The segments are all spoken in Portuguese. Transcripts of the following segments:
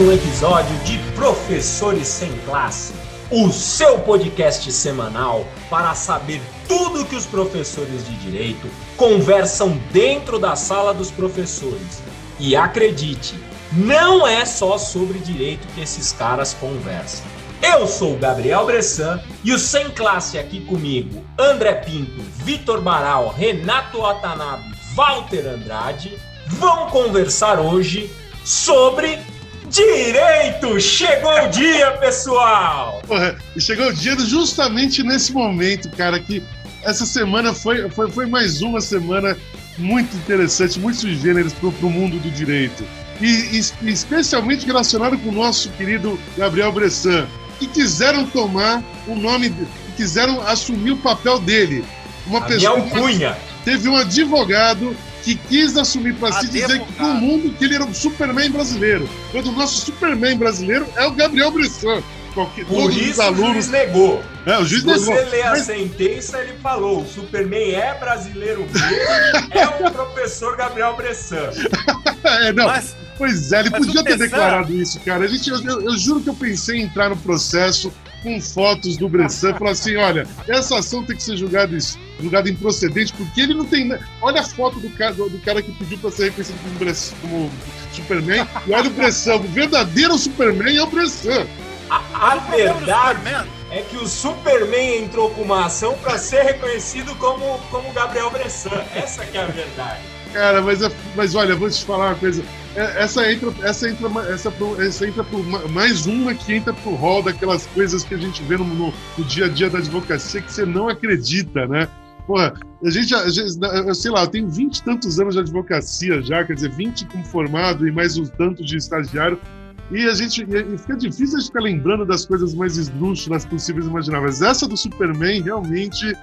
Um episódio de Professores Sem Classe, o seu podcast semanal para saber tudo que os professores de direito conversam dentro da sala dos professores. E acredite, não é só sobre direito que esses caras conversam. Eu sou o Gabriel Bressan e o Sem Classe aqui comigo, André Pinto, Vitor Baral, Renato Watanabe, Walter Andrade, vão conversar hoje sobre direito. Chegou o dia, pessoal! Porra, chegou o dia justamente nesse momento, cara, que essa semana foi, foi, foi mais uma semana muito interessante, muito sui generis para o mundo do direito. E, e, especialmente relacionado com o nosso querido Gabriel Bressan, que quiseram tomar o nome, que quiseram assumir o papel dele. Uma Gabriel pessoa. Cunha. Teve um advogado que quis assumir para si dizer que no mundo que ele era o Superman brasileiro. Quando o nosso Superman brasileiro é o Gabriel Bressan. Qualquer, Por isso alunos... o juiz negou. É, o juiz Se você lê a Mas... sentença, ele falou: o Superman é brasileiro mesmo, é o professor Gabriel Bressan. é, não. Mas... Pois é, ele Mas podia ter declarado isso, cara. A gente, eu, eu, eu, juro que eu pensei em entrar no processo com fotos do Bressan falar assim: olha, essa ação tem que ser julgada, julgada improcedente, porque ele não tem. Olha a foto do cara, do, do cara que pediu para ser reconhecido como, como Superman, e olha o Bressan. O verdadeiro Superman é o Bressan. A, a verdade é que o Superman entrou com uma ação para ser reconhecido como, como Gabriel Bressan. Essa que é a verdade. Cara, mas, é, mas olha, vou te falar uma coisa. É, essa entra, essa entra, essa, essa entra por mais uma que entra pro rol daquelas coisas que a gente vê no, no, no dia a dia da advocacia que você não acredita, né? Porra, a gente, a gente, eu sei lá, eu tenho vinte e tantos anos de advocacia já, quer dizer, 20 como formado e mais um tanto de estagiário. E a gente e fica difícil a gente ficar lembrando das coisas mais esdrúxulas possíveis e imagináveis. Essa do Superman realmente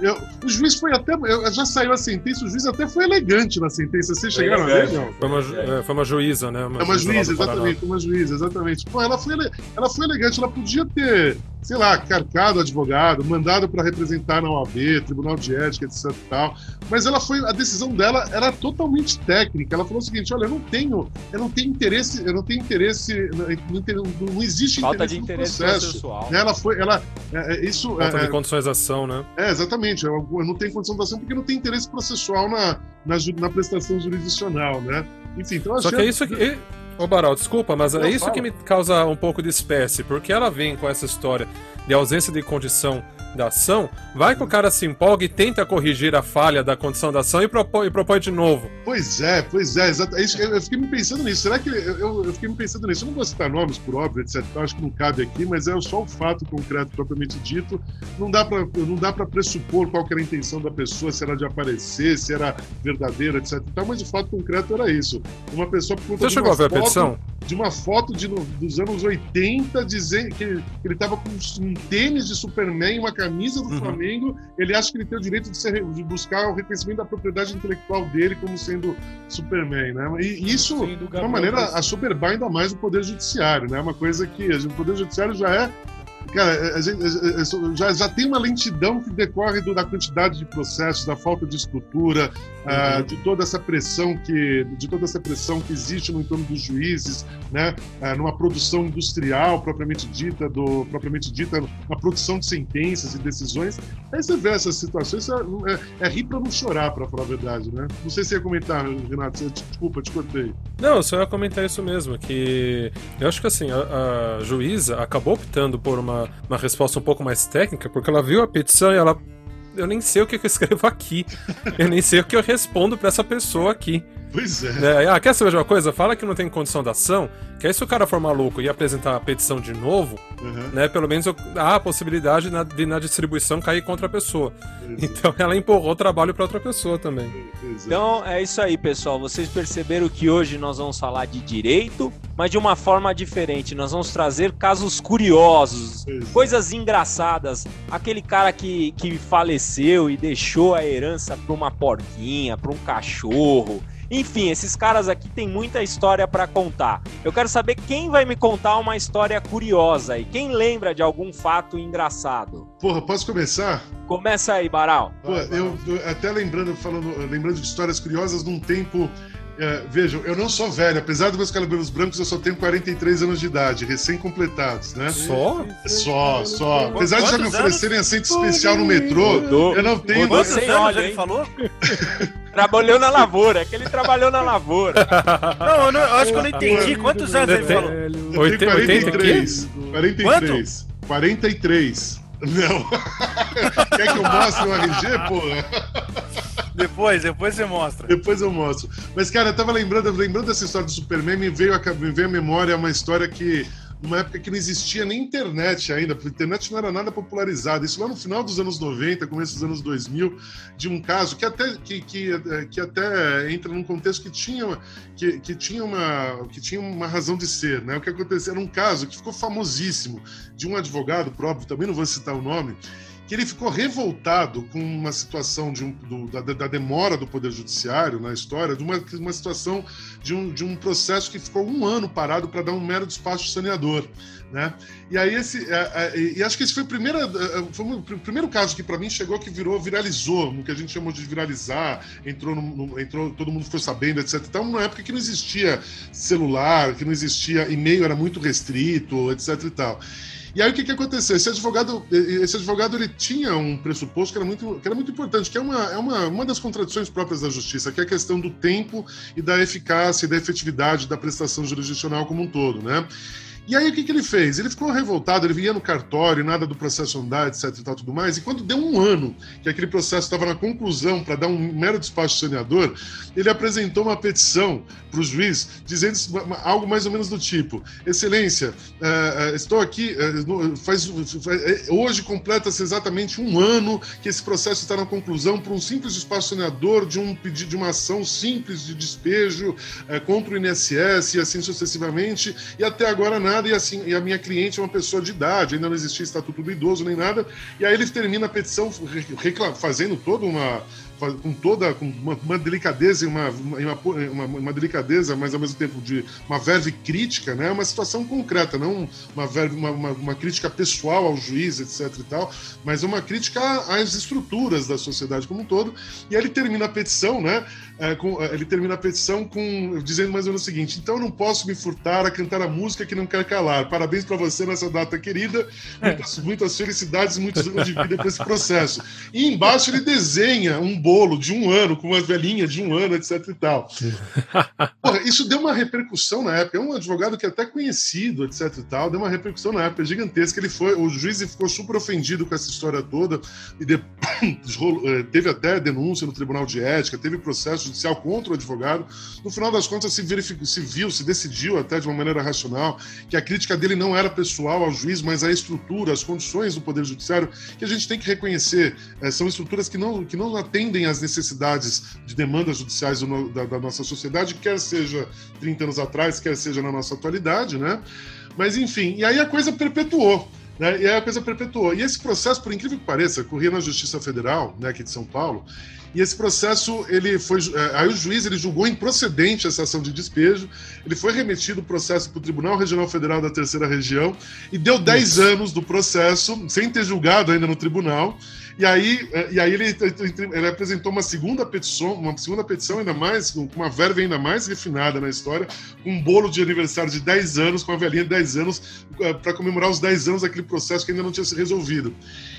eu, o juiz foi até. Eu, já saiu a sentença, o juiz até foi elegante na sentença. Vocês chegaram a ver? Foi uma, é, foi uma juíza, né? Uma é uma juíza, exatamente, uma juíza, exatamente. Pô, ela foi, ela foi elegante, ela podia ter sei lá, carcado advogado, mandado para representar na OAB, Tribunal de Ética, etc e tal. Mas ela foi, a decisão dela era totalmente técnica. Ela falou o seguinte: olha, eu não tenho, eu não tenho interesse, eu não tenho interesse, não, não existe Falta interesse de interesse no processo. Processual. Ela foi, ela, é, é isso. Falta é, de condições de ação, né? É, exatamente. Eu, eu não tenho condição de ação porque não tem interesse processual na, na, na prestação jurisdicional, né? Enfim, então Só que é isso que Ô Baral, desculpa, mas é Não, é isso fala. que me causa um pouco de espécie, porque ela vem com essa história de ausência de condição da ação, vai que o cara se empolga e tenta corrigir a falha da condição da ação e propõe, e propõe de novo. Pois é, pois é, exato. É eu fiquei me pensando nisso. Será que. Eu, eu, eu, fiquei me pensando nisso. Eu não vou citar nomes, por óbvio, etc. Acho que não cabe aqui, mas é só o fato concreto propriamente dito. Não dá para pressupor qual era a intenção da pessoa, se era de aparecer, se era verdadeira, etc. Mas o fato concreto era isso. Uma pessoa por conta Você chegou a ver foto, a petição? De uma foto de, dos anos 80 dizendo que ele estava com um tênis de Superman e uma camisa do uhum. Flamengo, ele acha que ele tem o direito de, ser, de, buscar o reconhecimento da propriedade intelectual dele como sendo Superman, né? E isso, de uma maneira, assoberbar ainda mais o Poder Judiciário, né? Uma coisa que o Poder Judiciário já é Cara, a gente, já, já tem uma lentidão que decorre do, da quantidade de processos, da falta de estrutura, ah, uhum. uh, de toda essa pressão que de toda essa pressão que existe no entorno dos juízes, né? Uh, numa produção industrial propriamente dita, do propriamente dita, na produção de sentenças e decisões. Aí você vê essas situações, é, é, é rir para não chorar, para falar a verdade, né? Não sei se ia comentar, Renato. Você, desculpa, te cortei. Não, só ia comentar isso mesmo, que eu acho que assim a, a juíza acabou optando por uma uma, resposta um pouco mais técnica, porque ela viu a petição e ela. Eu nem sei o que eu escrevo aqui. Eu nem sei o que eu respondo para essa pessoa aqui. Pois é. é. Ah, quer saber de uma coisa? Fala que não tem condição da ação, que aí se o cara for maluco e apresentar a petição de novo, uhum. né, pelo menos há a possibilidade na, de na distribuição cair contra a pessoa. Exato. Então ela empurrou o trabalho para outra pessoa também. Exato. Então é isso aí, pessoal. Vocês perceberam que hoje nós vamos falar de direito, mas de uma forma diferente. Nós vamos trazer casos curiosos, Exato. coisas engraçadas. Aquele cara que, que faleceu e deixou a herança para uma porquinha, para um cachorro. Enfim, esses caras aqui têm muita história para contar. Eu quero saber quem vai me contar uma história curiosa e quem lembra de algum fato engraçado. Porra, posso começar? Começa aí, Baral. Pô, eu, eu, até lembrando, falando, lembrando de histórias curiosas num tempo É, vejam, eu não sou velho, apesar dos meus cabelos brancos, eu só tenho 43 anos de idade, recém-completados, né? Só? Só, só. Apesar de já me Quantos oferecerem assento especial no metrô, eu não tenho. Quantos Sem anos óleo, ele falou? Trabalhou na lavoura, é que ele trabalhou na lavoura. Não, eu, não- eu acho que eu não entendi. Quantos anos ele falou? Eu tenho 80, 80 aqui? 43. 43. 43. Não. Quer que eu mostre o RG, porra? Depois, depois você mostra. Depois eu mostro. Mas, cara, eu tava lembrando, lembrando dessa história do Superman, me veio, a, me veio à memória uma história que, numa época que não existia nem internet ainda, a internet não era nada popularizada. Isso lá no final dos anos 90, começo dos anos 2000, de um caso que até, que, que, eh, que até entra num contexto que tinha, que, que, tinha uma, que tinha uma razão de ser. Né? O que aconteceu era um caso que ficou famosíssimo de um advogado próprio, também não vou citar o nome, que ele ficou revoltado com uma situação de um, do- da, da demora do Poder Judiciário na história, de uma, uma situação de um, de um processo que ficou um ano parado para dar um mero despacho saneador. Né? E aí esse, é, é, e acho que esse foi o primeiro, é, foi o pr- primeiro caso que para mim chegou que virou, viralizou, no que a gente chamou de viralizar, entrou, no, no- entrou todo mundo ficou sabendo, etc. Então, numa época que não existia celular, que não existia e-mail, era muito restrito, etc. e tal. E aí o que, que aconteceu? Esse advogado, esse advogado ele tinha um pressuposto que era muito, que era muito importante, que é, uma, é uma, uma das contradições próprias da justiça, que é a questão do tempo e da eficácia e da efetividade da prestação jurisdicional como um todo, né? E aí o que, que ele fez? Ele ficou revoltado, ele vinha no cartório, nada do processo andar, etc e tal, tudo mais, e quando deu um ano que aquele processo estava na conclusão para dar um mero despacho saneador, ele apresentou uma petição para o juiz dizendo algo mais ou menos do tipo: Excelência, eh, estou aqui, no- faz, faz- hoje completa-se exatamente um ano que esse processo está na conclusão por um simples despacho saneador de um pedido de uma ação simples de despejo contra o INSS e assim sucessivamente, e até agora nada, e assim, e a minha cliente é uma pessoa de idade, ainda não existia estatuto do idoso nem nada, e aí ele termina a petição fazendo toda uma com toda com uma, uma delicadeza e uma, uma, uma, delicadeza, mas ao mesmo tempo de uma verve crítica, né? Uma situação concreta, não uma, verve, uma, uma, uma crítica pessoal ao juiz, etc e tal, mas uma crítica às estruturas da sociedade como um todo. E aí ele termina a petição, né? é, com- é, ele termina a petição com dizendo mais ou menos o seguinte: então eu não posso me furtar a cantar a música que não quer calar. Parabéns para você nessa data querida. Muitas, muitas felicidades, muitos anos de vida para esse processo. E embaixo ele desenha um bolo de um ano com uma velhinha de um ano, etc e tal. Porra, isso deu uma repercussão na época. É um advogado que é até conhecido, etc e tal, deu uma repercussão na época gigantesca. Ele foi, o juiz ficou super ofendido com essa história toda e depois teve até denúncia no Tribunal de Ética, teve processo judicial contra o advogado. No final das contas, se, verificou, se viu, se decidiu até de uma maneira racional que a crítica dele não era pessoal ao juiz, mas à estrutura, às condições do Poder Judiciário, que a gente tem que reconhecer. eh, são estruturas que não, que não atendem às necessidades de demandas judiciais da, da nossa sociedade, quer seja 30 anos atrás, quer seja na nossa atualidade, né? Mas, enfim, e aí a coisa perpetuou. Né? E aí a coisa perpetuou. E esse processo, por incrível que pareça, corria na Justiça Federal, né, aqui de São Paulo, e esse processo, ele foi. eh, Aí o juiz ele julgou improcedente essa ação de despejo, ele foi remetido o processo para o Tribunal Regional Federal da Terceira Região e deu 10 anos do processo, sem ter julgado ainda no tribunal. E aí, eh, e aí ele, ele apresentou uma segunda petição, uma segunda petição ainda mais, com uma verve ainda mais refinada na história, um bolo de aniversário de 10 anos, com a velhinha de 10 anos, para comemorar os 10 anos daquele processo que ainda não tinha se resolvido.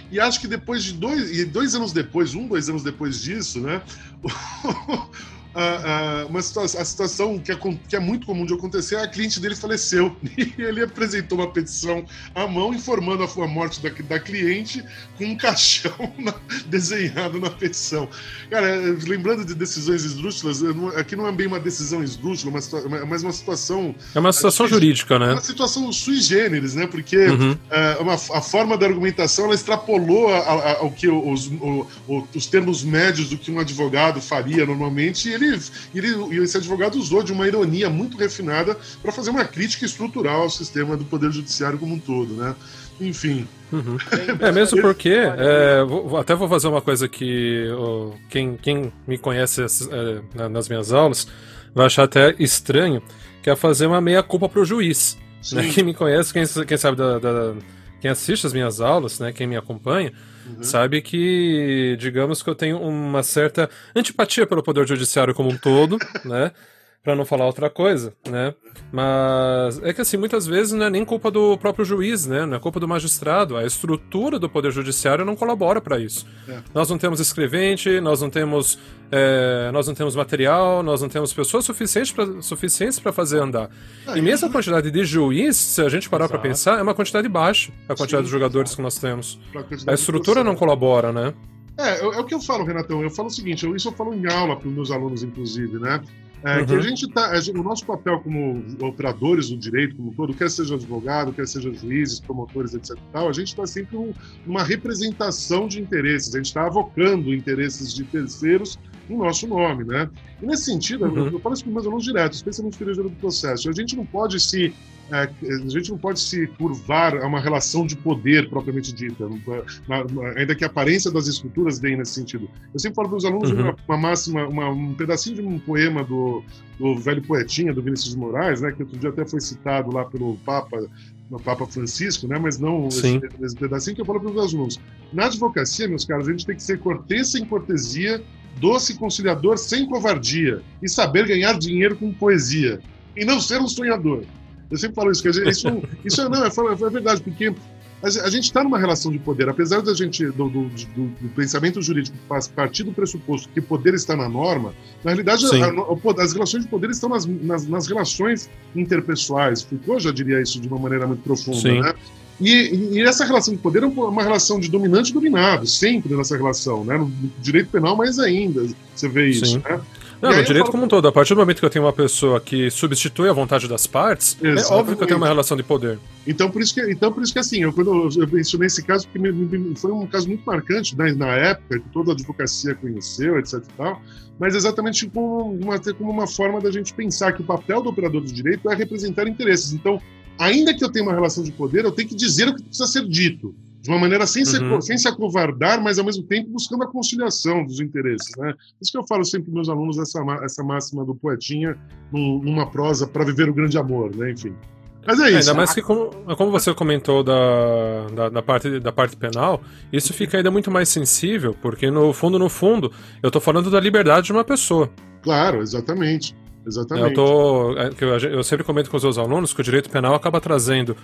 E acho que depois de dois, e dois anos depois, um, dois anos depois disso, né? a, a, uma situação, a situação que é, que é muito comum de acontecer, a cliente dele faleceu. E ele apresentou uma petição à mão informando a, a morte da, da cliente com um caixão na- desenhado na petição. Cara, é, lembrando de decisões esdrúxulas, não- aqui não é bem uma decisão esdrúxula, mas mas uma situação É uma situação jurídica, é né? uma situação sui generis, né? Porque Uhum. é, uma, a forma da argumentação ela extrapolou a- ao que os, o- os termos médios do que um advogado faria normalmente, e ele, e ele, e esse advogado usou de uma ironia muito refinada para fazer uma crítica estrutural ao sistema do Poder Judiciário como um todo, né? Enfim. Uhum. É mesmo porque é, vou- até vou fazer uma coisa que ó, quem, quem me conhece é, na- nas minhas aulas vai achar até estranho, que é fazer uma meia culpa pro juiz. né? Quem me conhece, quem, quem sabe da, da- quem assiste as minhas aulas, né? Quem me acompanha, Uhum. sabe que digamos que eu tenho uma certa antipatia pelo poder judiciário como um todo, né? Para não falar outra coisa, né? Mas é que assim, muitas vezes não é nem culpa do próprio juiz, né? Não é culpa do magistrado. A estrutura do Poder Judiciário não colabora para isso. É. Nós não temos escrevente, nós não temos, é, nós não temos material, nós não temos pessoas suficientes para suficientes fazer andar. Ah, e mesmo a quantidade de juiz, se a gente parar para pensar, é uma quantidade baixa a quantidade Sim, de jogadores exato. que nós temos. A estrutura não colabora, né? É, é, é o que eu falo, Renatão. Eu falo o seguinte, eu, isso eu falo em aula para os meus alunos, inclusive, né? É, uhum. Que a gente tá, o nosso papel como operadores do direito, como todo, quer seja advogado, quer seja juízes, promotores, etc. Tal, a gente está sempre um, uma representação de interesses, a gente está avocando interesses de terceiros em nosso nome, né? E nesse sentido, uhum. eu, eu falo isso para os meus alunos diretos, especialmente no do processo. A gente não pode se é, a gente não pode se curvar a uma relação de poder propriamente dita, na, na, ainda que a aparência das estruturas dê nesse sentido. Eu sempre falo para os alunos uhum. uma, uma, máxima, uma, um pedacinho de um poema do, do velho poetinha, do Vinícius de Moraes, né, que outro dia até foi citado lá pelo Papa, no Papa Francisco, né, mas não esse, esse, pedacinho que eu falo para os alunos. Na advocacia, meus caros, a gente tem que ser cortês sem cortesia, doce conciliador sem covardia e saber ganhar dinheiro com poesia e não ser um sonhador. Eu sempre falo isso, que isso, isso não, é, é verdade, porque a gente está numa relação de poder, apesar da gente do, do, do, do, pensamento jurídico partir do pressuposto que poder está na norma, na realidade a, a, as relações de poder estão nas, nas, nas, relações interpessoais. Foucault já diria isso de uma maneira muito profunda, Sim. né? E, e, essa relação de poder é uma relação de dominante e dominado, sempre nessa relação, né? No direito penal mais ainda, você vê isso, Sim. né? Não, no direito falo... como um todo. A partir do momento que eu tenho uma pessoa que substitui a vontade das partes, Exatamente. é óbvio que eu tenho uma relação de poder. Então, por isso que, então, por isso que assim, eu, quando eu mencionei esse caso, porque me, me, foi um caso muito marcante né, na época, que toda a advocacia conheceu, etc e tal, mas exatamente como uma, como uma forma da gente pensar que o papel do operador do direito é representar interesses. Então, ainda que eu tenha uma relação de poder, eu tenho que dizer o que precisa ser dito de uma maneira sem, uhum. sem se acovardar, mas ao mesmo tempo buscando a conciliação dos interesses. Né? Isso que eu falo sempre para meus alunos, essa, essa máxima do poetinha numa prosa para viver o grande amor, né? enfim. Mas é isso. Ainda mais que, como, como você comentou da, da, da, parte, da parte penal, isso fica ainda muito mais sensível, porque no fundo, no fundo, eu estou falando da liberdade de uma pessoa. Claro, exatamente. Exatamente. Eu, tô, é, eu, sempre comento com os meus alunos que o direito penal acaba trazendo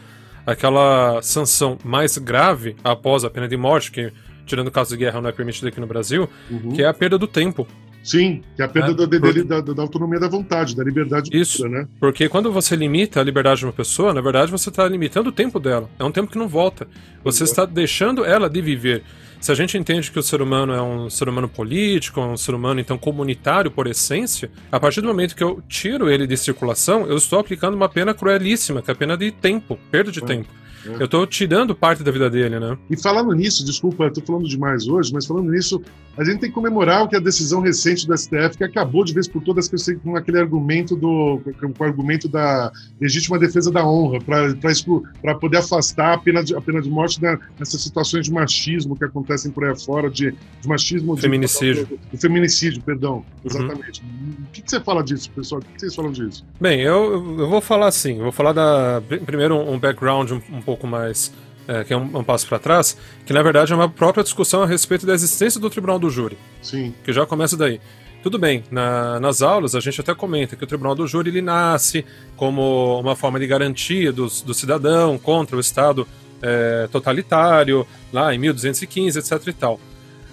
aquela sanção mais grave após a pena de morte, que, tirando o caso de guerra, não é permitido aqui no Brasil, uhum. que é a perda do tempo. Sim, que é a perda é, da, porque... da, da, autonomia da vontade, da liberdade Isso, né? Porque quando você limita a liberdade de uma pessoa, na verdade você está limitando o tempo dela. É um tempo que não volta. Você está deixando ela de viver. Se a gente entende que o ser humano é um ser humano político, é um ser humano então comunitário por essência, a partir do momento que eu tiro ele de circulação, eu estou aplicando uma pena cruelíssima, que é a pena de tempo, perda de é. tempo. É. Eu estou tirando parte da vida dele, né? E falando nisso, desculpa, eu tô falando demais hoje, mas falando nisso, a gente tem que comemorar o que a decisão recente do STF, que acabou de vez por todas com aquele argumento do com o argumento da legítima defesa da honra, para poder afastar a pena de, a pena de morte da, nessas situações de machismo que acontecem por aí fora, de, de machismo. Feminicídio. De, de, feminicídio, perdão. Uhum. Exatamente. Uhum. O que, que, você fala disso, pessoal? O que, que vocês falam disso? Bem, eu, eu vou falar assim, vou falar da. Primeiro um background um, um pouco mais é, que é um, um passo para trás, que na verdade é uma própria discussão a respeito da existência do tribunal do júri. Sim. Que já começa daí. Tudo bem, na, nas aulas a gente até comenta que o tribunal do júri ele nasce como uma forma de garantia do, do cidadão contra o Estado é, totalitário, lá em 1215, etc e tal.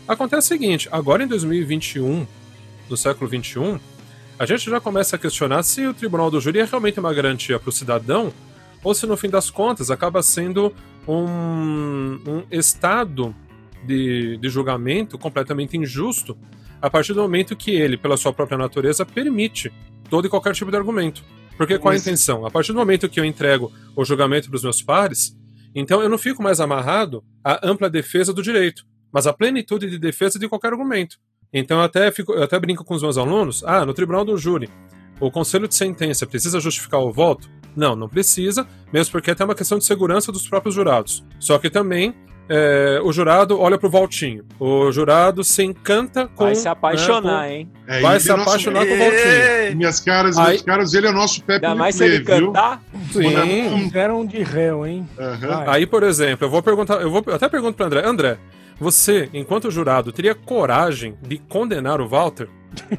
Acontece o seguinte, agora em 2021, no século 21, a gente já começa a questionar se o tribunal do júri é realmente uma garantia para o cidadão ou se no fim das contas acaba sendo um, um estado de, de julgamento completamente injusto a partir do momento que ele, pela sua própria natureza, permite todo e qualquer tipo de argumento. Porque qual a intenção? A partir do momento que eu entrego o julgamento para os meus pares, então eu não fico mais amarrado à ampla defesa do direito, mas à plenitude de defesa de qualquer argumento. Então eu até, fico, eu até brinco com os meus alunos, ah, no tribunal do júri, o conselho de sentença precisa justificar o voto? Não, não precisa, mesmo porque é até uma questão de segurança dos próprios jurados. Só que também é, o jurado olha pro Valtinho. O jurado se encanta com. Vai se apaixonar, né, com... hein? É, vai se apaixonar nosso... com o Valtinho. Minhas caras, Aí... meus caras, ele é nosso Pepe Ainda mais se ele cantar. Sim. Fizeram de réu, hein? Uhum. Aí, por exemplo, eu vou perguntar, eu vou até pergunto pro André. André, Você, enquanto jurado, teria coragem de condenar o Walter?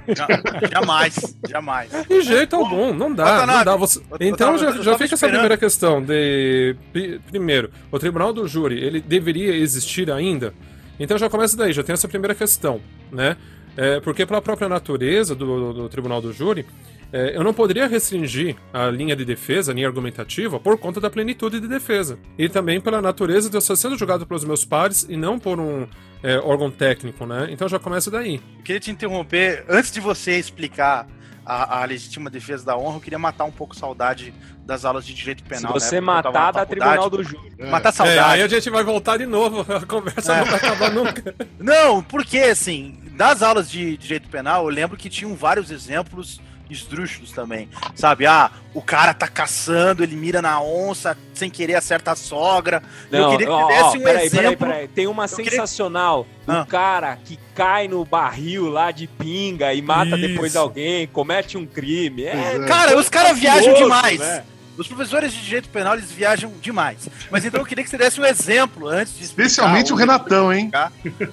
Ja- Jamais, jamais. De jeito algum, não dá, não dá. Você... Então já, já fica essa primeira questão de pri- primeiro, o tribunal do júri, ele deveria existir ainda? Então já começa daí, já tem essa primeira questão, né? É, porque pela própria natureza do, do- do tribunal do júri, é, eu não poderia restringir a linha de defesa, a linha argumentativa, por conta da plenitude de defesa. E também pela natureza de eu estar sendo julgado pelos meus pares e não por um é, órgão técnico, né? Então já começa daí. Eu queria te interromper. Antes de você explicar a, a legítima defesa da honra, eu queria matar um pouco saudade das aulas de direito Se penal. você né, eu tava matar, faculdade. tribunal do júri. É. Matar É, saudade. aí a gente vai voltar de novo, a conversa não vai acabar nunca. Não, porque assim, das aulas de direito penal, eu lembro que tinham vários exemplos esdrúxulos também. Sabe, ah, o cara tá caçando, ele mira na onça, sem querer acerta a sogra. eu queria que ó, você desse ó, um peraí, exemplo. peraí, peraí. Tem uma queria- sensacional do Ah. cara que cai no barril lá de pinga e mata Isso. depois alguém, comete um crime. É, é. Cara, os caras viajam fabuloso, demais. né? Os professores de direito penal, eles viajam demais. Mas então eu queria que você desse um exemplo antes de Especialmente o Renatão, hein?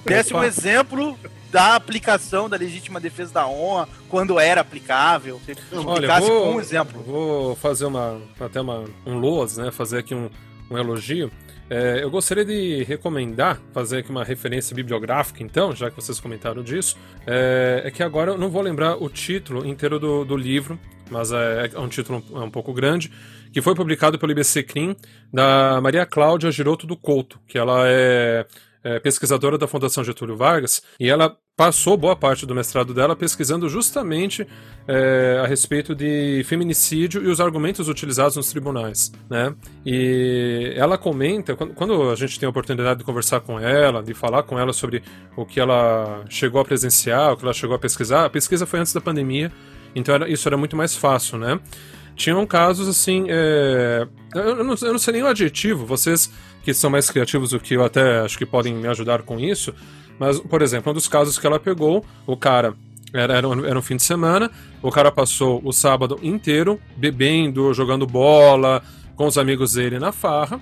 Desse um exemplo da aplicação da legítima defesa da honra, quando era aplicável. Olha, explicasse vou, com um exemplo. vou fazer uma até uma, um loas, né? Fazer aqui um, um elogio. É, eu gostaria de recomendar, fazer aqui uma referência bibliográfica, então, já que vocês comentaram disso, é, é que agora eu não vou lembrar o título inteiro do, do livro, mas é, é um título um, um pouco grande, que foi publicado pelo IBC Crim, da Maria Cláudia Giroto do Couto, que ela é, é pesquisadora da Fundação Getúlio Vargas, e ela passou boa parte do mestrado dela pesquisando justamente é, a respeito de feminicídio e os argumentos utilizados nos tribunais, né? E ela comenta, quando, a gente tem a oportunidade de conversar com ela, de falar com ela sobre o que ela chegou a presenciar, o que ela chegou a pesquisar, a pesquisa foi antes da pandemia, então era- isso era muito mais fácil, né? Tinham casos assim, é, eu não, eu não sei nem o adjetivo, vocês que são mais criativos do que eu até acho que podem me ajudar com isso, mas, por exemplo, um dos casos que ela pegou, o cara. Era, era, um, era um fim de semana, o cara passou o sábado inteiro bebendo, jogando bola com os amigos dele na farra.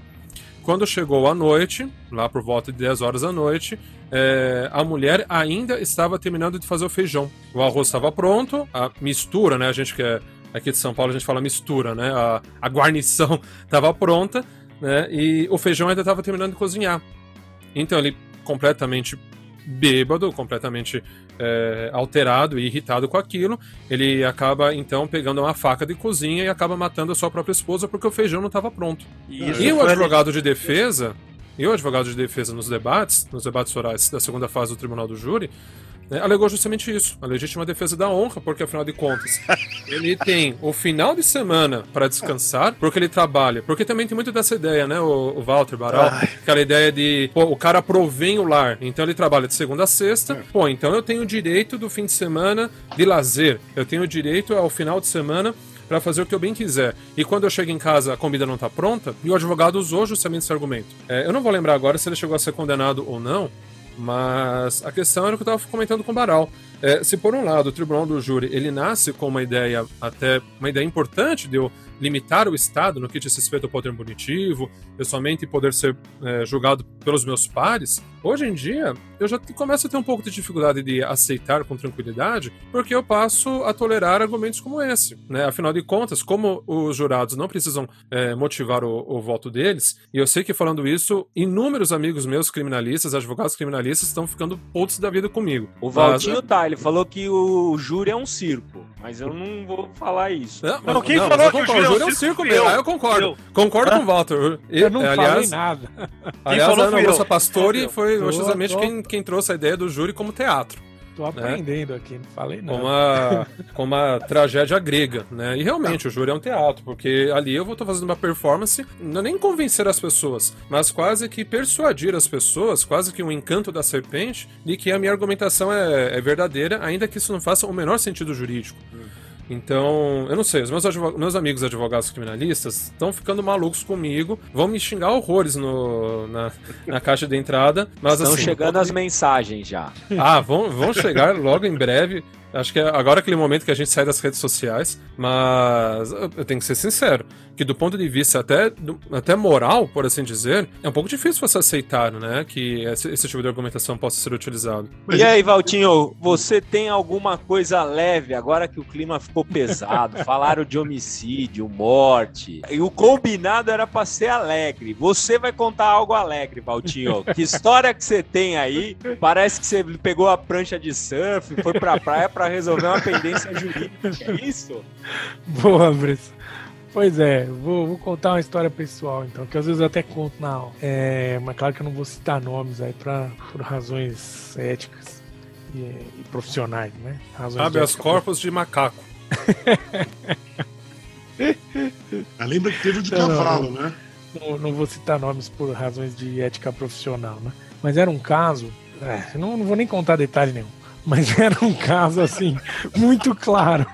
Quando chegou a noite, lá por volta de 10 horas da noite, é, a mulher ainda estava terminando de fazer o feijão. O arroz estava pronto, a mistura, né? A gente que é aqui de São Paulo, a gente fala mistura, né? A, a guarnição estava pronta, né? E o feijão ainda estava terminando de cozinhar. Então ele completamente bêbado, completamente é, alterado e irritado com aquilo, ele acaba então pegando uma faca de cozinha e acaba matando a sua própria esposa porque o feijão não estava pronto. Isso E o advogado de defesa, e o advogado de defesa nos debates, nos debates orais da segunda fase do Tribunal do Júri, né, alegou justamente isso, a legítima defesa da honra, porque afinal de contas, ele tem o final de semana para descansar, porque ele trabalha, porque também tem muito dessa ideia, né, o, o Walter Baral, Ai. aquela ideia de, pô, o cara provém o lar, então ele trabalha de segunda a sexta, É. pô, então eu tenho o direito do fim de semana de lazer, eu tenho o direito ao final de semana para fazer o que eu bem quiser. E quando eu chego em casa, a comida não tá pronta, e o advogado usou justamente esse argumento. É, eu não vou lembrar agora se ele chegou a ser condenado ou não, mas a questão era o que eu estava comentando com o Baral. É, se por um lado o tribunal do júri ele nasce com uma ideia até uma ideia importante de eu limitar o Estado no que diz respeito ao poder punitivo, eu somente poder ser é, julgado pelos meus pares, hoje em dia eu já começo a ter um pouco de dificuldade de aceitar com tranquilidade, porque eu passo a tolerar argumentos como esse. Né? Afinal de contas, como os jurados não precisam é, motivar o, o voto deles, e eu sei que falando isso, inúmeros amigos meus criminalistas, advogados criminalistas, estão ficando putos da vida comigo. O Mas- Valtinho tá, ele falou que o júri é um circo, mas eu não vou falar isso. Não, Não, quem mas falou eu que o concordo, júri é um circo fui mesmo. eu. Eu concordo. Eu. Concordo com o Walter. Eu não é, falei aliás, nada. aliás, falou a Ana eu. Moça Pastori Eu. Foi Tô, justamente tô. Quem, quem trouxe a ideia do júri como teatro. Tô aprendendo aqui, não falei nada. uma, com uma tragédia grega, né? E realmente, o júri é um teatro, porque ali eu vou estar fazendo uma performance, não é nem convencer as pessoas, mas quase que persuadir as pessoas, quase que um encanto da serpente, de que a minha argumentação é, é verdadeira, ainda que isso não faça o menor sentido jurídico. Então, eu não sei, os meus, meus amigos advogados criminalistas estão ficando malucos comigo, vão me xingar horrores no, na, na caixa de entrada, mas Estão assim, chegando as mensagens já. ah, vão, vão chegar logo em breve. Acho que é agora aquele momento que a gente sai das redes sociais, mas eu tenho que ser sincero, que do ponto de vista até, do, até moral, por assim dizer, é um pouco difícil você aceitar, né, que esse, esse tipo de argumentação possa ser utilizado. E aí, Valtinho, você tem alguma coisa leve agora que o clima ficou pesado? Falaram de homicídio, morte. E o combinado era pra ser alegre. Você vai contar algo alegre, Valtinho. Que história que você tem aí? Parece que você pegou a prancha de surf, foi pra praia pra resolver uma pendência jurídica. É isso? Boa, Bressa. Pois é, vou, vou, contar uma história pessoal, então, que às vezes eu até conto na aula. É, mas claro que eu não vou citar nomes aí pra, por razões éticas e, e profissionais, né? Razões Habeas corpos de macaco. lembra que teve o de não, cavalo, né? Não, não, vou citar nomes por razões de ética profissional, né? Mas era um caso, é, não, não vou nem contar detalhe nenhum mas era um caso assim muito claro.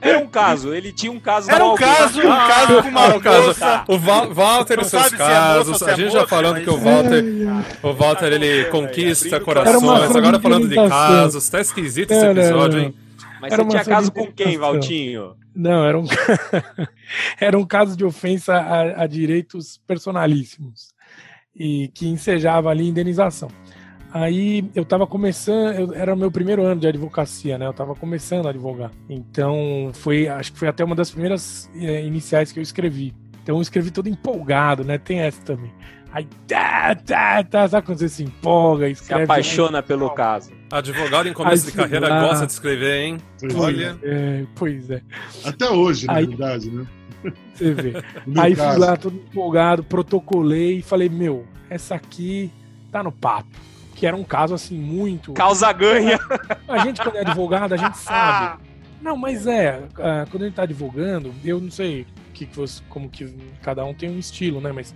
Era um caso, ele tinha um caso. Era um caso, um ah, caso com uma um caso. O Val, Walter e seus casos. É a gente já falando mas... que o Walter, o Walter ele conquista corações. Agora falando de casos, tá esquisito esse episódio, hein? Mas era você tinha caso com quem, Valtinho? Não, era um era um caso de ofensa a, a direitos personalíssimos e que ensejava ali indenização. Aí eu estava começando, eu, era o meu primeiro ano de advocacia, né? Eu estava começando a advogar. Então foi, acho que foi até uma das primeiras é, iniciais que eu escrevi. Então eu escrevi todo empolgado, né? Tem essa também. Aí, tá, tá, tá, sabe quando você se empolga, escreve. Se apaixona pelo caso. Advogado em começo Aí, de carreira lá. gosta de escrever, hein? Pois Olha. É, pois é. Até hoje, na Aí, verdade, né? Você vê. Aí caso. fui lá todo empolgado, protocolei e falei, meu, essa aqui tá no papo que era um caso assim muito. Causa ganha. A gente, quando é advogado, a gente sabe. Não, mas é, uh, quando a gente tá advogando, eu não sei que, que você, como que cada um tem um estilo, né? Mas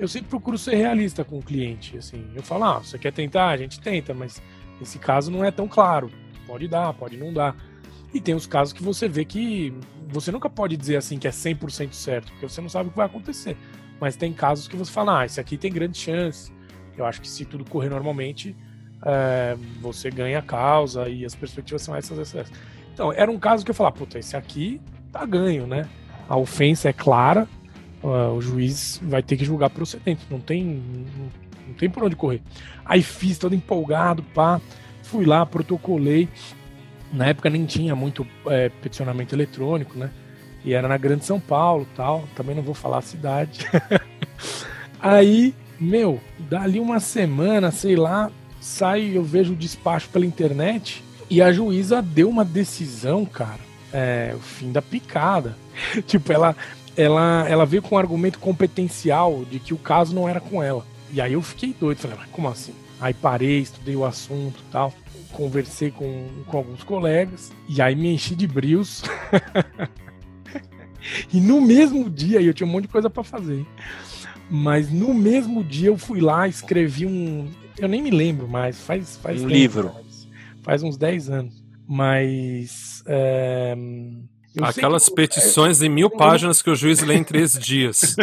eu sempre procuro ser realista com o cliente. Assim, eu falo, ah, você quer tentar? A gente tenta, mas esse caso não é tão claro. Pode dar, pode não dar. E tem os casos que você vê que você nunca pode dizer assim que é 100% certo, porque você não sabe o que vai acontecer. Mas tem casos que você fala, ah, esse aqui tem grande chance eu acho que se tudo correr normalmente, é, você ganha a causa e as perspectivas são essas, essas. Então, era um caso que eu falava, puta, esse aqui tá ganho, né? A ofensa é clara, uh, o juiz vai ter que julgar procedente, não tem, não, não, tem por onde correr. Aí fiz todo empolgado, pá, fui lá, protocolei. Na época nem tinha muito é, peticionamento eletrônico, né? E era na Grande São Paulo tal, também não vou falar a cidade. Aí meu, dali uma semana, sei lá, sai, eu vejo o despacho pela internet e a juíza deu uma decisão, cara. É, o fim da picada. tipo, ela, ela, ela veio com um argumento competencial de que o caso não era com ela. E aí eu fiquei doido, falei, mas como assim? Aí parei, estudei o assunto tal, conversei com, com alguns colegas, e aí me enchi de brios. e no mesmo dia, eu tinha um monte de coisa para fazer. Mas no mesmo dia eu fui lá, escrevi um. Eu nem me lembro mais, faz. faz um tempo, livro. Faz, faz, uns 10 anos. Mas. É, Aquelas que, petições em mil páginas que o juiz lê em três dias.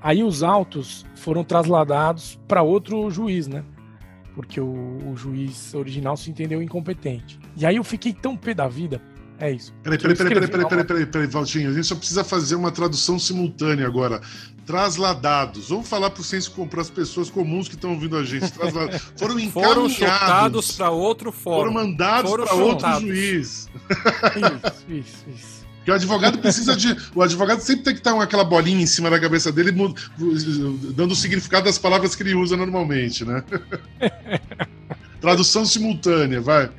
Aí os autos foram trasladados para outro juiz, né? Porque o, o, juiz original se entendeu incompetente. E aí eu fiquei tão pé da vida é isso. Peraí, peraí, peraí, peraí, peraí, peraí, peraí, peraí, Valtinho. A gente só precisa fazer uma tradução simultânea agora. Trasladados. Vamos falar para para as pessoas comuns que estão ouvindo a gente. Trasladados. Foram encaminhados. Foram chutados para outro fórum. Foram mandados para outro juiz. Isso, isso, isso. Porque o advogado precisa de. O advogado sempre tem que estar com aquela bolinha em cima da cabeça dele, dando o significado das palavras que ele usa normalmente, né? Tradução simultânea, vai.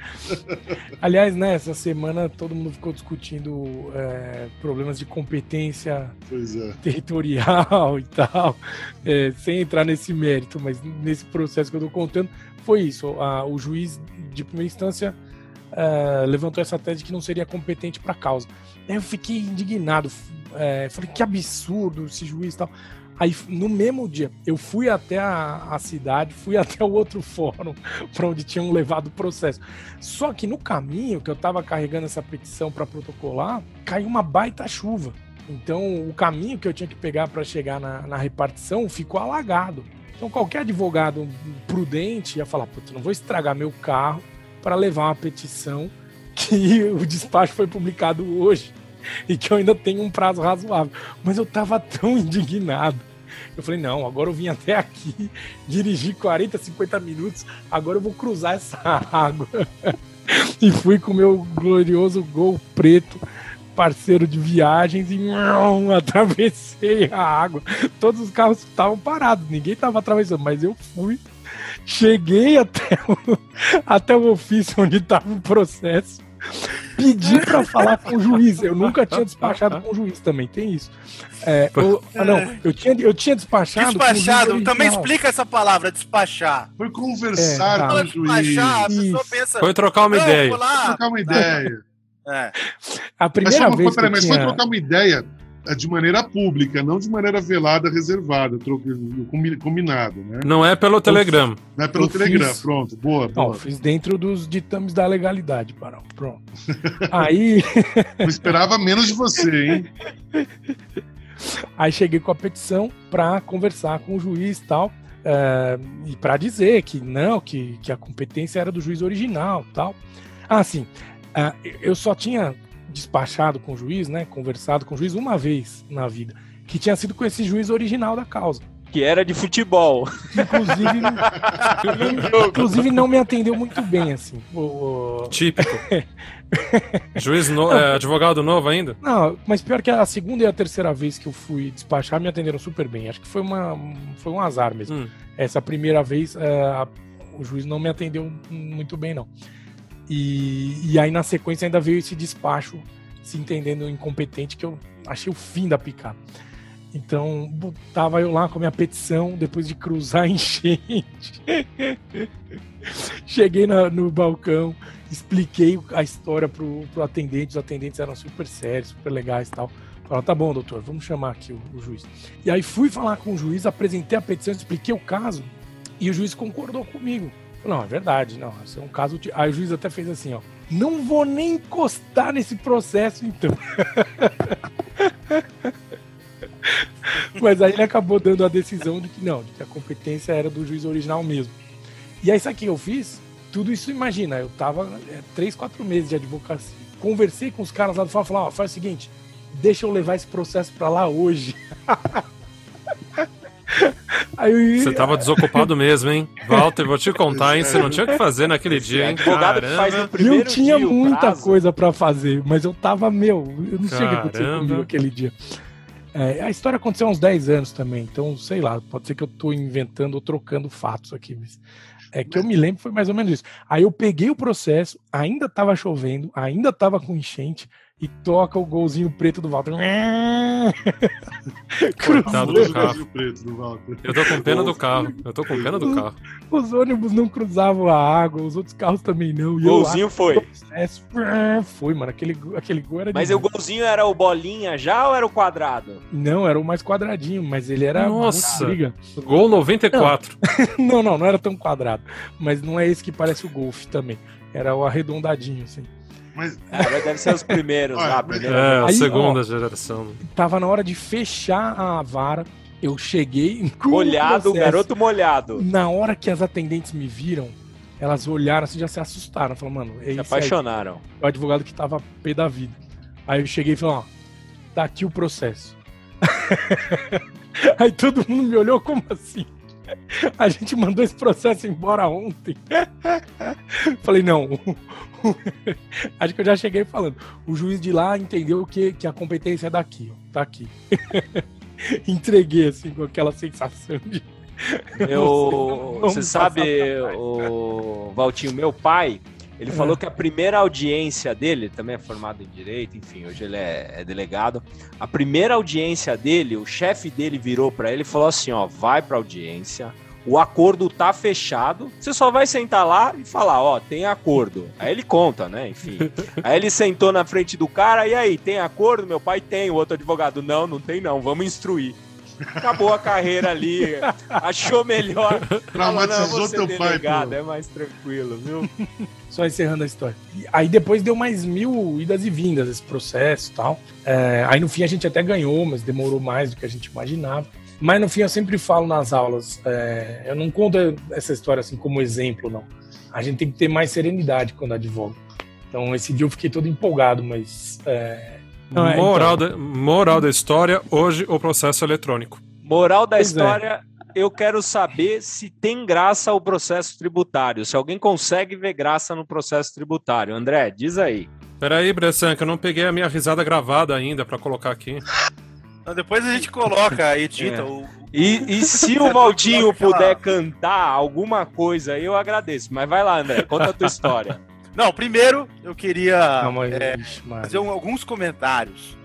Aliás, né, semana todo mundo ficou discutindo é, problemas de competência é. territorial e tal, é, sem entrar nesse mérito, mas nesse processo que eu estou contando, foi isso. A, o juiz de primeira instância é, levantou essa tese de que não seria competente para a causa. Aí eu fiquei indignado, é, falei que absurdo esse juiz e tal. Aí, no mesmo dia, eu fui até a, a cidade, fui até o outro fórum para onde tinham levado o processo. Só que no caminho que eu estava carregando essa petição para protocolar, caiu uma baita chuva. Então, o caminho que eu tinha que pegar para chegar na, na, repartição ficou alagado. Então, qualquer advogado prudente ia falar: Putz, não vou estragar meu carro para levar uma petição que o despacho foi publicado hoje e que eu ainda tenho um prazo razoável. Mas eu tava tão indignado. Eu falei, não, agora eu vim até aqui, dirigi 40, 50 minutos, agora eu vou cruzar essa água. e fui com o meu glorioso gol preto, parceiro de viagens, e não, atravessei a água. Todos os carros estavam parados, ninguém estava atravessando, mas eu fui. Cheguei até o, até o ofício onde estava o processo pedi para falar com o juiz. Eu nunca tinha despachado com o juiz também, tem isso. É, eu, ah, não, eu tinha, eu tinha despachado. Despachado, também explica essa palavra, despachar. Foi conversar é, com o juiz. Despachar, a pessoa pensa. Foi trocar uma ideia. Foi trocar uma ideia. É. A primeira mas, vez. Peraí, mas tinha... foi trocar uma ideia de maneira pública, não de maneira velada, reservada, combinado, né? Não é pelo Telegram. Não é pelo eu Telegram, fiz... pronto, boa, boa. Não, fiz dentro dos ditames da legalidade, Parão, pronto. Aí... Eu esperava menos de você, hein? Aí cheguei com a petição para conversar com o juiz e tal, é, e para dizer que não, que, que a competência era do juiz original tal. Ah, sim, uh, eu só tinha despachado com o juiz, né? Conversado com o juiz uma vez na vida, que tinha sido com esse juiz original da causa. Que era de futebol. Inclusive, inclusive não me atendeu muito bem, assim. O. Típico. Juiz no... é, advogado novo ainda? Não, mas pior que a segunda e a terceira vez que eu fui despachar me atenderam super bem. Acho que foi, uma, foi um azar mesmo. Hum. Essa primeira vez é, o juiz não me atendeu muito bem, não. E, e aí, na sequência, ainda veio esse despacho se entendendo incompetente, que eu achei o fim da picada. Então, tava eu lá com a minha petição, depois de cruzar enchente. Cheguei na, no balcão, expliquei a história pro, pro atendente, os atendentes eram super sérios, super legais e tal. Falaram, tá bom, doutor, vamos chamar aqui o, o, juiz. E aí fui falar com o juiz, apresentei a petição, expliquei o caso, e o juiz concordou comigo. Não, é verdade, não. Isso é um caso. De... Aí o juiz até fez assim, ó. Não vou nem encostar nesse processo, então. Mas aí ele acabou dando a decisão de que não, de que a competência era do juiz original mesmo. E aí, sabe o que eu fiz? Tudo isso, imagina, eu tava é, três, quatro meses de advocacia. Conversei com os caras lá do FAO, falei, ó, faz o seguinte, deixa eu levar esse processo para lá hoje. Aí, você tava desocupado mesmo, hein? Walter, vou te contar, hein? Você não tinha o que fazer naquele dia, hein? Primeiro Eu tinha muita coisa para fazer, mas eu tava, meu, eu não sei o que aconteceu comigo aquele dia. É, a história aconteceu há uns 10 anos também, então sei lá, pode ser que eu tô inventando ou trocando fatos aqui, mas é que eu me lembro foi mais ou menos isso. Aí eu peguei o processo, ainda tava chovendo, ainda tava com enchente, e toca o golzinho preto do Walter. Coitado do carro. Eu tô com pena do carro. Eu tô com pena do carro. Os ônibus não cruzavam a água, os outros carros também não. O golzinho foi. Foi, mano. Aquele, aquele gol era Mas o golzinho era o bolinha já ou era o quadrado? Não, era o mais quadradinho, mas ele era. Nossa! Gol 94. Não. não, não, não era tão quadrado. Mas não é esse que parece o Golf também. Era o arredondadinho, assim. Mas... É, deve ser os primeiros lá. Primeiro. É, a Aí, segunda ó, geração. Tava na hora de fechar a vara. Eu cheguei. Molhado, garoto molhado. Na hora que as atendentes me viram, elas olharam assim, já se assustaram. Falaram, mano, é se apaixonaram. Aí, o advogado que tava pé da vida. Aí eu cheguei e falei, ó, tá aqui o processo. Aí todo mundo me olhou como assim? A gente mandou esse processo embora ontem. Falei, não. Acho que eu já cheguei falando. O juiz de lá entendeu que, que a competência é daqui, ó, tá aqui. Entreguei, assim, com aquela sensação de. Eu, você sabe, o Valtinho, meu pai, ele é. falou que a primeira audiência dele, também é formado em direito, enfim, hoje ele é, é delegado. A primeira audiência dele, o chefe dele virou para ele e falou assim: ó, vai para audiência, o acordo tá fechado, você só vai sentar lá e falar, ó, tem acordo. Aí ele conta, né? Enfim. Aí ele sentou na frente do cara, e aí, tem acordo? Meu pai tem, o outro advogado, não, não tem não, vamos instruir. Acabou a carreira ali, achou melhor. Traumatizou teu delegado, pai, pô. É mais tranquilo, viu? Só encerrando a história. E aí depois deu mais mil idas e vindas esse processo e tal. É, aí no fim a gente até ganhou, mas demorou mais do que a gente imaginava. Mas no fim eu sempre falo nas aulas, é, eu não conto essa história assim como exemplo, não. a gente tem que ter mais serenidade quando advoga. Então, esse dia eu fiquei todo empolgado, mas. É... Não, é, moral, então. da, moral da história, hoje o processo eletrônico. Moral da Pois é. história, eu quero saber se tem graça o processo tributário. Se alguém consegue ver graça no processo tributário. André, diz aí. Peraí, Bressan, que eu não peguei a minha risada gravada ainda pra colocar aqui. Então, depois a gente coloca, edita É. o. E, e se o Valtinho Aquela- puder cantar alguma coisa, eu agradeço. Mas vai lá, André, conta a tua história. Não, primeiro eu queria Não, mas, é, fazer um- alguns comentários.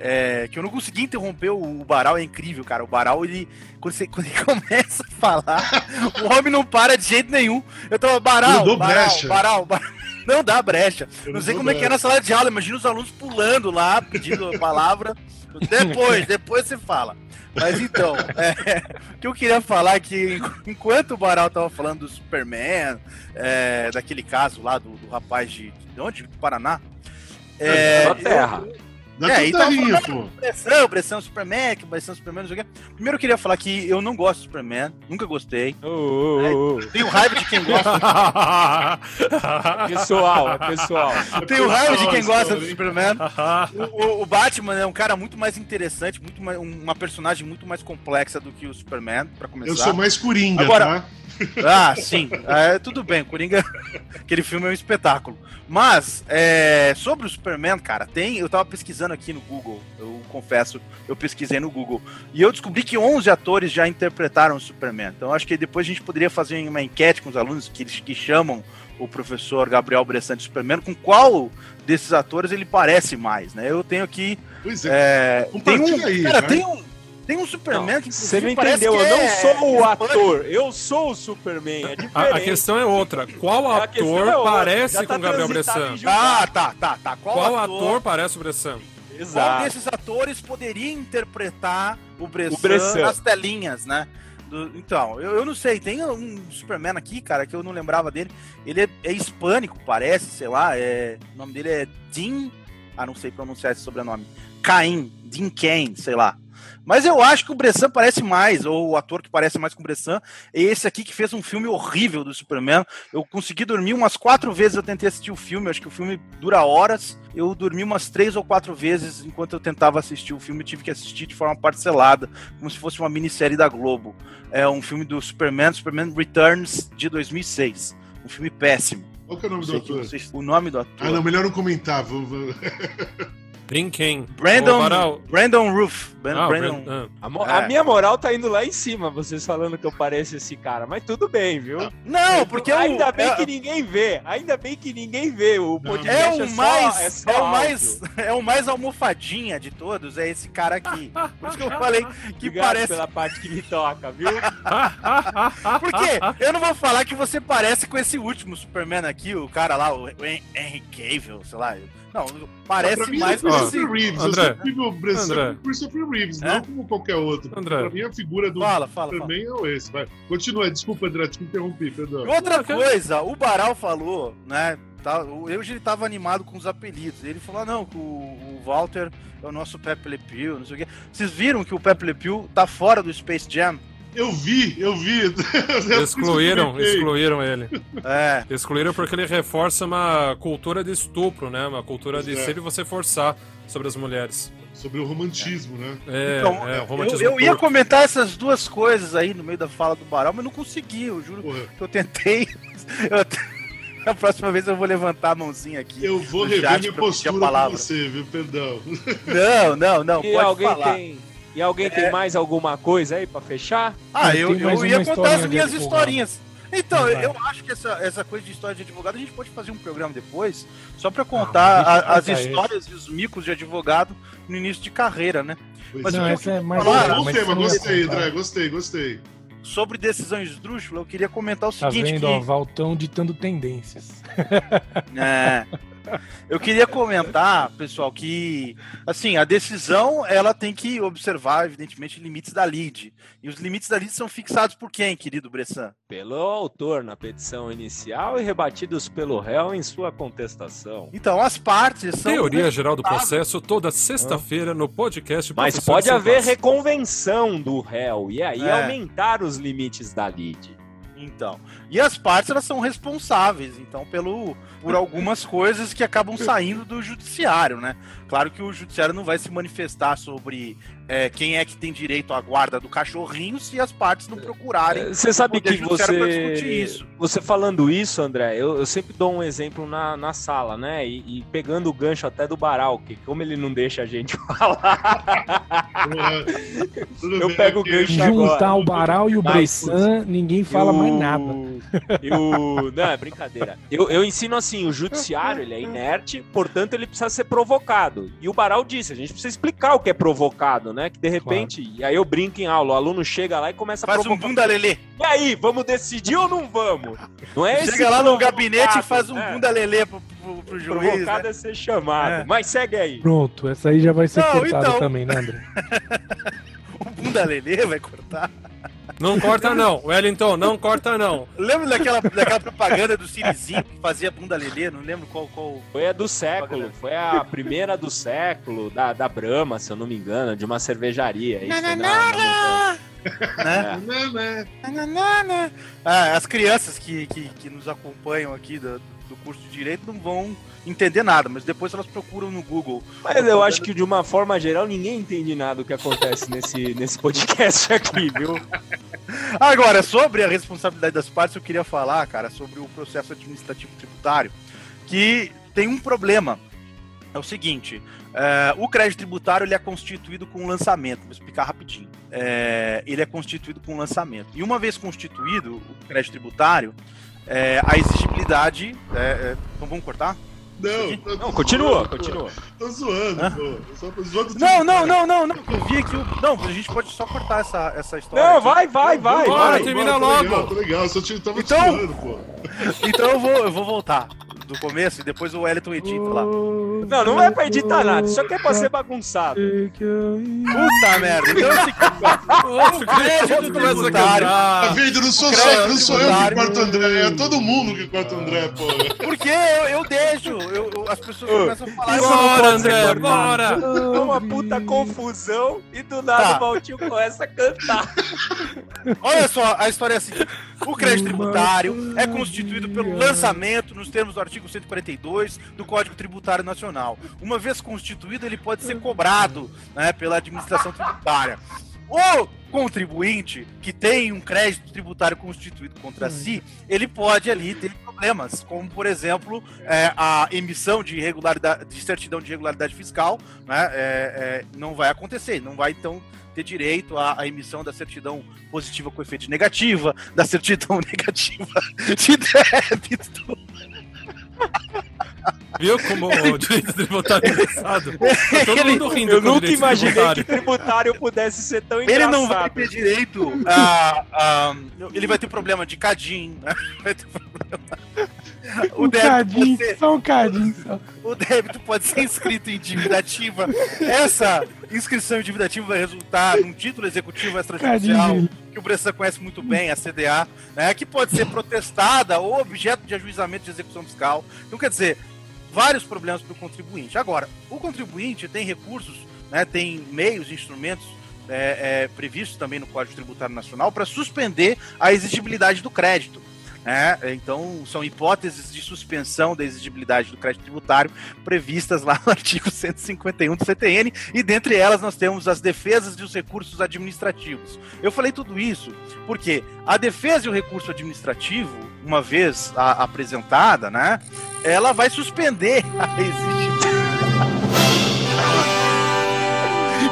É, que eu não consegui interromper o, o Baral, é incrível, cara. O Baral, ele quando, você- quando ele começa a falar, o homem não para de jeito nenhum. Eu tava, Baral, Eu Baral, brecha. Baral, Baral. Não dá brecha. Eu Não sei como é que é brecha. na sala de aula. Imagina os alunos pulando lá, pedindo a palavra. Depois, depois você fala. Mas então, é, o que eu queria falar é que enqu- enquanto o Baral tava falando do Superman, é, daquele caso lá do, do rapaz de. De onde? Do Paraná? É, Só terra. Dá É, então, tanta pô. pressão, pressão Superman, que pressão Superman, não sei o quê. Primeiro eu queria falar que eu não gosto do Superman, nunca gostei. Ô, ô, ô, Tenho raiva de quem gosta. Pessoal, é pessoal. Tenho raiva de quem gosta do? Superman. O, o- o Batman é um cara muito mais interessante, muito mais, uma personagem muito mais complexa do que o Superman, pra começar. Eu sou mais coringa, Agora- tá? Ah, sim. É, tudo bem, Coringa. Aquele filme é um espetáculo. Mas, é, sobre o Superman, cara, tem. Eu tava pesquisando aqui no Google, eu confesso, eu pesquisei no Google. E eu descobri que 11 atores já interpretaram o Superman. Então acho que depois a gente poderia fazer uma enquete com os alunos que, eles- que chamam o professor Gabriel Bressan de Superman, com qual desses atores ele parece mais, né? Eu tenho aqui. Pois é. É, tem um, aí, cara, né? tem um. Tem um Superman que Você não entendeu, que eu não é sou o ator, eu sou o Superman, é. A, a questão é outra. Qual ator é parece tá com Gabriel Bressan? Ah, tá, tá, tá. Qual, Qual ator, ator parece o Bressan? qual Exato. desses atores poderia interpretar o Bressan, O Bressan. nas telinhas, né? Do- então, eu, eu não sei, tem um Superman aqui, cara, que eu não lembrava dele. Ele é, é hispânico, parece, sei lá. É, o nome dele é Dean. Ah, não sei pronunciar esse sobrenome. Caim, Dean Cain, sei lá. Mas eu acho que o Bressan parece mais, ou o ator que parece mais com o Bressan, é esse aqui que fez um filme horrível do Superman. Eu consegui dormir umas quatro vezes, eu tentei assistir o filme, acho que o filme dura horas. Eu dormi umas três ou quatro vezes enquanto eu tentava assistir o filme, eu tive que assistir de forma parcelada, como se fosse uma minissérie da Globo. É um filme do Superman, Superman Returns, de 2006. Um filme péssimo. Qual que é o nome do ator? vocês- o nome do ator. Ah, não, melhor não comentar. Tem quem? Brandon. Brandon Roof. Bran- Ah, Brandon, Brand- ah. A, mo- É. a minha moral tá indo lá em cima, vocês falando que eu pareço esse cara, mas tudo bem, viu? Não, porque eu- ainda bem é- que ninguém vê, ainda bem que ninguém vê. O podcast É é, o mais, é só é o mais, é o mais almofadinha de todos, é esse cara aqui. Por isso que eu falei que Obrigado parece. pela parte que me toca, viu? Porque eu não vou falar que você parece com esse último Superman aqui, o cara lá, o Hen- Henry Cavill, sei lá. Não, parece mais é o com esse. Reeves. André. Eu sempre André. como Christopher Reeves, É? não como qualquer outro. André. Pra mim, a figura do Fala, fala, fala. Superman é esse. Vai. Continua, desculpa, André, te interrompi, perdão. Outra coisa, o Baral falou, né? Tá, o- ele tava animado com os apelidos. Ele falou: ah, não, que o, o Walter é o nosso Pepe Le Pew, não sei o quê. Vocês viram que o Pepe Le Pew tá fora do Space Jam? Eu vi, eu vi. Excluíram, excluíram ele. É. Excluíram porque ele reforça uma cultura de estupro, né? Uma cultura de Pois é. sempre você forçar sobre as mulheres. Sobre o romantismo, né? É, Então, é, o eu, romantismo eu ia comentar essas duas coisas aí no meio da fala do Baral, mas não consegui, eu juro Porra, que eu tentei. Eu A próxima vez eu vou levantar a mãozinha aqui. eu vou rever minha postura com palavra. você, viu? Perdão. Não, não, não, E pode alguém falar. tem. E alguém tem mais alguma coisa aí pra fechar? Ah, Eu eu, eu ia contar as minhas historinhas. Então, eu acho que essa, essa coisa de história de advogado, a gente pode fazer um programa depois, só pra contar deixa eu a- as contar histórias e os micos de advogado no início de carreira, né? Pois Mas é. Não, eu essa é mais. falar, Bom mas tema, gostei, contar. André, gostei, gostei. Sobre decisão esdrúxula, eu queria comentar o Tá seguinte, vendo, que... ó, Valtão ditando tendências. É. Eu queria comentar, pessoal, que assim, a decisão ela tem que observar, evidentemente, limites da lead. E os limites da lead são fixados por quem, querido Bressan? Pelo autor na petição inicial e rebatidos pelo réu em sua contestação. Então, as partes são. Teoria geral do processo toda sexta-feira no podcast. Mas pode haver reconvenção do réu e aí É. aumentar os limites da lide. Então, e as partes elas são responsáveis, então, pelo por algumas coisas que acabam saindo do judiciário, né? Claro que o judiciário não vai se manifestar sobre é, quem é que tem direito à guarda do cachorrinho se as partes não procurarem. Você sabe que você. isso. Você falando isso, André, eu, eu sempre dou um exemplo na, na sala, né? E, e pegando o gancho até do Baral, que como ele não deixa a gente falar, eu pego o gancho Juntar agora. o Baral e o Mas, Bressan, ninguém fala mais nada. Eu... Não, é brincadeira. Eu, eu ensino assim, o judiciário ele é inerte, portanto ele precisa ser provocado. E o Baral disse, a gente precisa explicar o que é provocado, né? Que de repente, e aí eu brinco em aula, o aluno chega lá e começa a Faz um provocar. bunda lelê. E aí, vamos decidir ou não vamos? Não é Chega lá no gabinete e faz um né? bunda lelê pro, pro, pro juiz. Provocado Né? é ser chamado. É. Mas segue aí. Pronto, essa aí já vai ser Não, cortada então. também, né, André? O bunda lelê vai cortar. Não corta não, Wellington, não corta não. Lembra daquela, daquela propaganda do Cirizinho que fazia bunda lelê? Não lembro qual. qual... Foi a do século, foi a primeira do século, da, da Brahma, se eu não me engano, de uma cervejaria. Isso. Né? Né, né? Ah, as crianças que, que, que nos acompanham aqui do, do curso de Direito não vão entender nada, mas depois elas procuram no Google. Mas eu acho que de uma forma geral ninguém entende nada do que acontece nesse, nesse podcast aqui, viu? Agora, sobre a responsabilidade das partes, eu queria falar, cara, sobre o processo administrativo tributário, que tem um problema. É o seguinte, é, o crédito tributário ele é constituído com lançamento. Vou explicar rapidinho. É, ele é constituído com lançamento. E uma vez constituído o crédito tributário, é, a exigibilidade. então vamos cortar? Não, tô- Não, tô continua, zoando, continua. Tô zoando, pô. Zoando Não, não, não, não, não. Eu vi aqui o. Não, a gente pode só cortar essa, essa história. Não, aqui. vai, vai, vai, Bora, termina Bora, tô logo. Legal, tô legal, eu só te, tava Então- te zoando, pô. Então eu vou, eu vou voltar do começo e depois o Wellington edita lá. Não, não é pra editar nada, isso aqui é pra ser bagunçado. Puta merda. Então é o crédito tributário. Tá vendo? Não sou, só, não sou eu que corto o André, é todo mundo que corta o André, pô. Porque eu, eu deixo, eu, eu- as pessoas começam a falar. não Bora, André, bora. É uma puta confusão e do nada Tá. o Valtinho começa a cantar. Olha só, a história é a seguinte: o crédito tributário é constituído pelo lançamento, nos termos do artigo 142 do Código Tributário Nacional. Uma vez constituído, ele pode ser cobrado né, pela administração tributária. O contribuinte que tem um crédito tributário constituído contra si, ele pode ali ter problemas, como por exemplo é, a emissão de irregularidade, de certidão de regularidade fiscal, né, é, é, não vai acontecer, não vai então ter direito à, à emissão da certidão positiva com efeito de negativa, da certidão negativa de débito. Viu como o direito tributário é engraçado? Tá todo Ele- mundo rindo Eu o nunca imaginei tributário. que tributário pudesse ser tão Ele engraçado. não vai ter direito a, a- Ele vai ter problema de cadim, né? Vai ter problema. O Um débito, cadinho, ser, só um cadinho só. o débito pode ser inscrito em dívida ativa. Essa inscrição em dívida ativa vai resultar num título executivo extrajudicial que o Bressan conhece muito bem, a CDA, né, que pode ser protestada ou objeto de ajuizamento de execução fiscal. Então, quer dizer, vários problemas para o contribuinte. Agora, o contribuinte tem recursos, né, tem meios, instrumentos é, é, previstos também no Código Tributário Nacional para suspender a exigibilidade do crédito. Né? Então, são hipóteses de suspensão da exigibilidade do crédito tributário previstas lá no artigo 151 do CTN, e dentre elas nós temos as defesas e os recursos administrativos. Eu falei tudo isso porque a defesa e o recurso administrativo, uma vez a- apresentada, né, ela vai suspender a exigibilidade.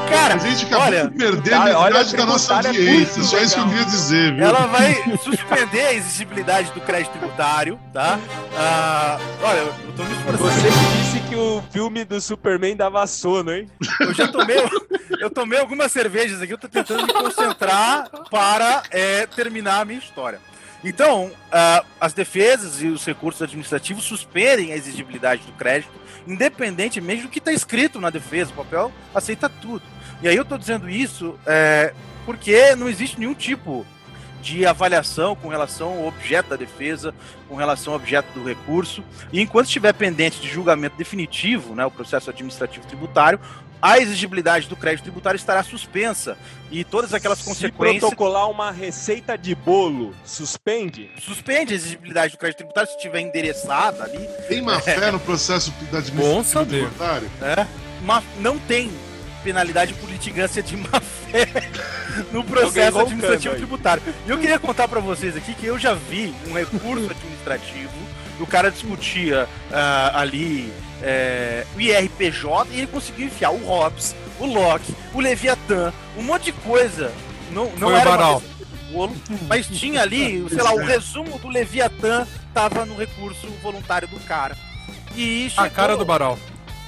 Cara, A gente acabou olha, de perder cara, a metade da nossa é audiência. muito Só isso que eu queria dizer, viu? ela vai suspender a exigibilidade do crédito tributário, tá? Ah, olha, eu tô me esforçando. Você que disse que o filme do Superman dava sono, hein? Eu já tomei, eu tomei algumas cervejas aqui, eu tô tentando me concentrar para é, terminar a minha história. Então, ah, as defesas e os recursos administrativos suspendem a exigibilidade do crédito, independentemente do que está escrito na defesa. O papel aceita tudo. E aí eu estou dizendo isso é, porque não existe nenhum tipo de avaliação com relação ao objeto da defesa, com relação ao objeto do recurso. E enquanto estiver pendente de julgamento definitivo, né, o processo administrativo tributário, a exigibilidade do crédito tributário estará suspensa e todas aquelas Se consequências protocolar uma receita de bolo, suspende? suspende a exigibilidade do crédito tributário se estiver endereçada ali, Tem má fé no processo da Bom administração tributária? né? Mas não tem penalidade por litigância de má fé no processo administrativo aí. tributário. E eu queria contar pra vocês aqui que eu já vi um recurso administrativo o cara discutia ah, ali é, o IRPJ e ele conseguiu enfiar o Hobbes, o Locke, o Leviatã, um monte de coisa. Não, não Foi o era de bolo, mas tinha ali, sei lá, o resumo do Leviatã tava no recurso voluntário do cara. E A chegou- cara do Baral.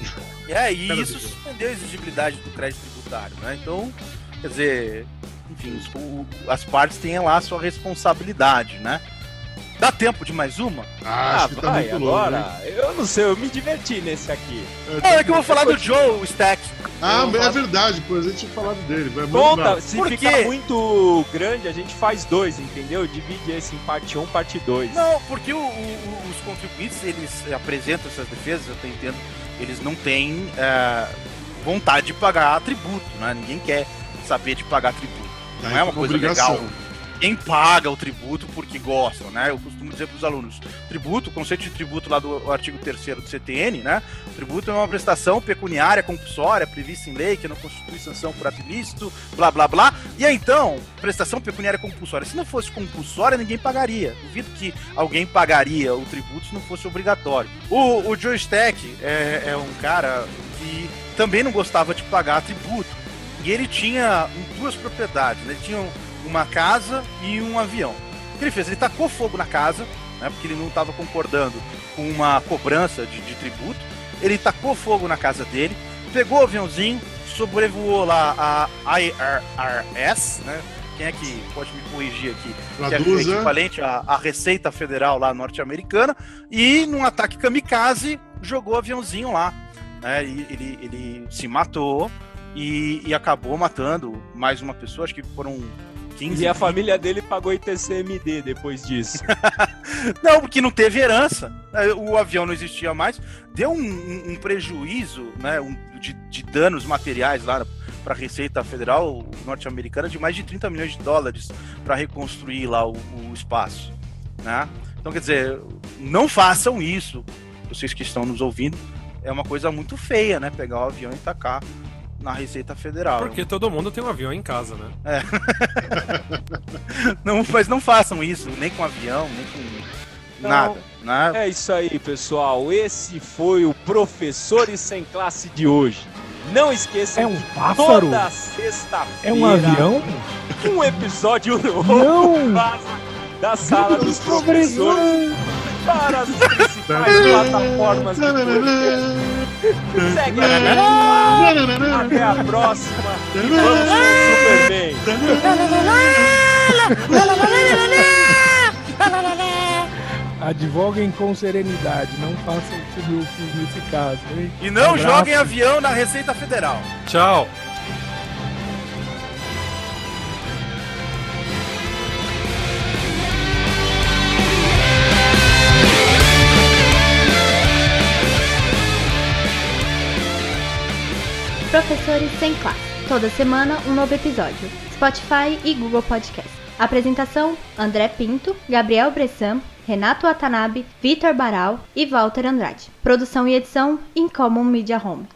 é, e Cara isso do- suspendeu a exigibilidade do crédito tributário, né? Então, quer dizer, enfim, os- o- as partes têm lá a sua responsabilidade, né? Dá tempo de mais uma? Ah, Ah, tá vai, muito agora. longo. eu não sei, eu me diverti nesse aqui. Não, é que eu vou falar do Joe Stack. Ah, é falar- verdade, pois a gente tinha falado dele. Vai Conta, se Por ficar quê? muito grande, a gente faz dois, entendeu? Divide esse em parte 1, parte 2. Não, porque o- o- os contribuintes, eles apresentam essas defesas, eu tô entendendo, eles não têm é, vontade de pagar tributo, né? Ninguém quer saber de pagar tributo. Não aí é uma como coisa obrigação. legal. Quem paga o tributo porque gosta, né? Eu costumo dizer para os alunos, tributo, o conceito de tributo lá do artigo 3 do CTN, né? Tributo é uma prestação pecuniária compulsória prevista em lei que não constitui sanção por ato ilícito, blá blá blá. E aí, então, prestação pecuniária compulsória. Se não fosse compulsória, ninguém pagaria. Duvido que alguém pagaria o tributo se não fosse obrigatório. O, o Joe Stack é, é um cara que também não gostava de pagar tributo. E ele tinha duas propriedades, né? Ele tinha uma casa e um avião. O que ele fez? Ele tacou fogo na casa, né? Porque ele não estava concordando com uma cobrança de, de tributo. Ele tacou fogo na casa dele, pegou o aviãozinho, sobrevoou lá a IRS, né? Quem é que pode me corrigir aqui? que é Traduza. equivalente à, à Receita Federal lá norte-americana, e num ataque kamikaze jogou o aviãozinho lá. Né? E ele, ele se matou e, e acabou matando mais uma pessoa, acho que foram 15. E a família dele pagou ITCMD depois disso. Não, porque não teve herança. né? O avião não existia mais. Deu um, um- um prejuízo né, um- de, de danos materiais lá para a Receita Federal norte-americana de mais de 30 milhões de dólares para reconstruir lá o, o espaço. Né? Então, quer dizer, não façam isso, vocês que estão nos ouvindo. É uma coisa muito feia, né? Pegar o avião e tacar na Receita Federal. Porque todo mundo tem um avião em casa, né? Não, mas não façam isso, nem com avião, nem com Não. nada. Né? É isso aí, pessoal. Esse foi o Professores Sem Classe de hoje. Não esqueçam É um que pássaro? toda sexta-feira É um avião? um episódio novo da sala dos professores para as principais plataformas. Segue. Até a próxima. E vamos o Superman. Advoguem com serenidade, não façam o eu fiz nesse caso, hein? E não Abraço. joguem avião na Receita Federal. Tchau! Professores Sem Classe. Toda semana um novo episódio. Spotify e Google Podcast. Apresentação: André Pinto, Gabriel Bressan, Renato Watanabe, Vitor Baral e Walter Andrade. Produção e edição: Incommon Media Home.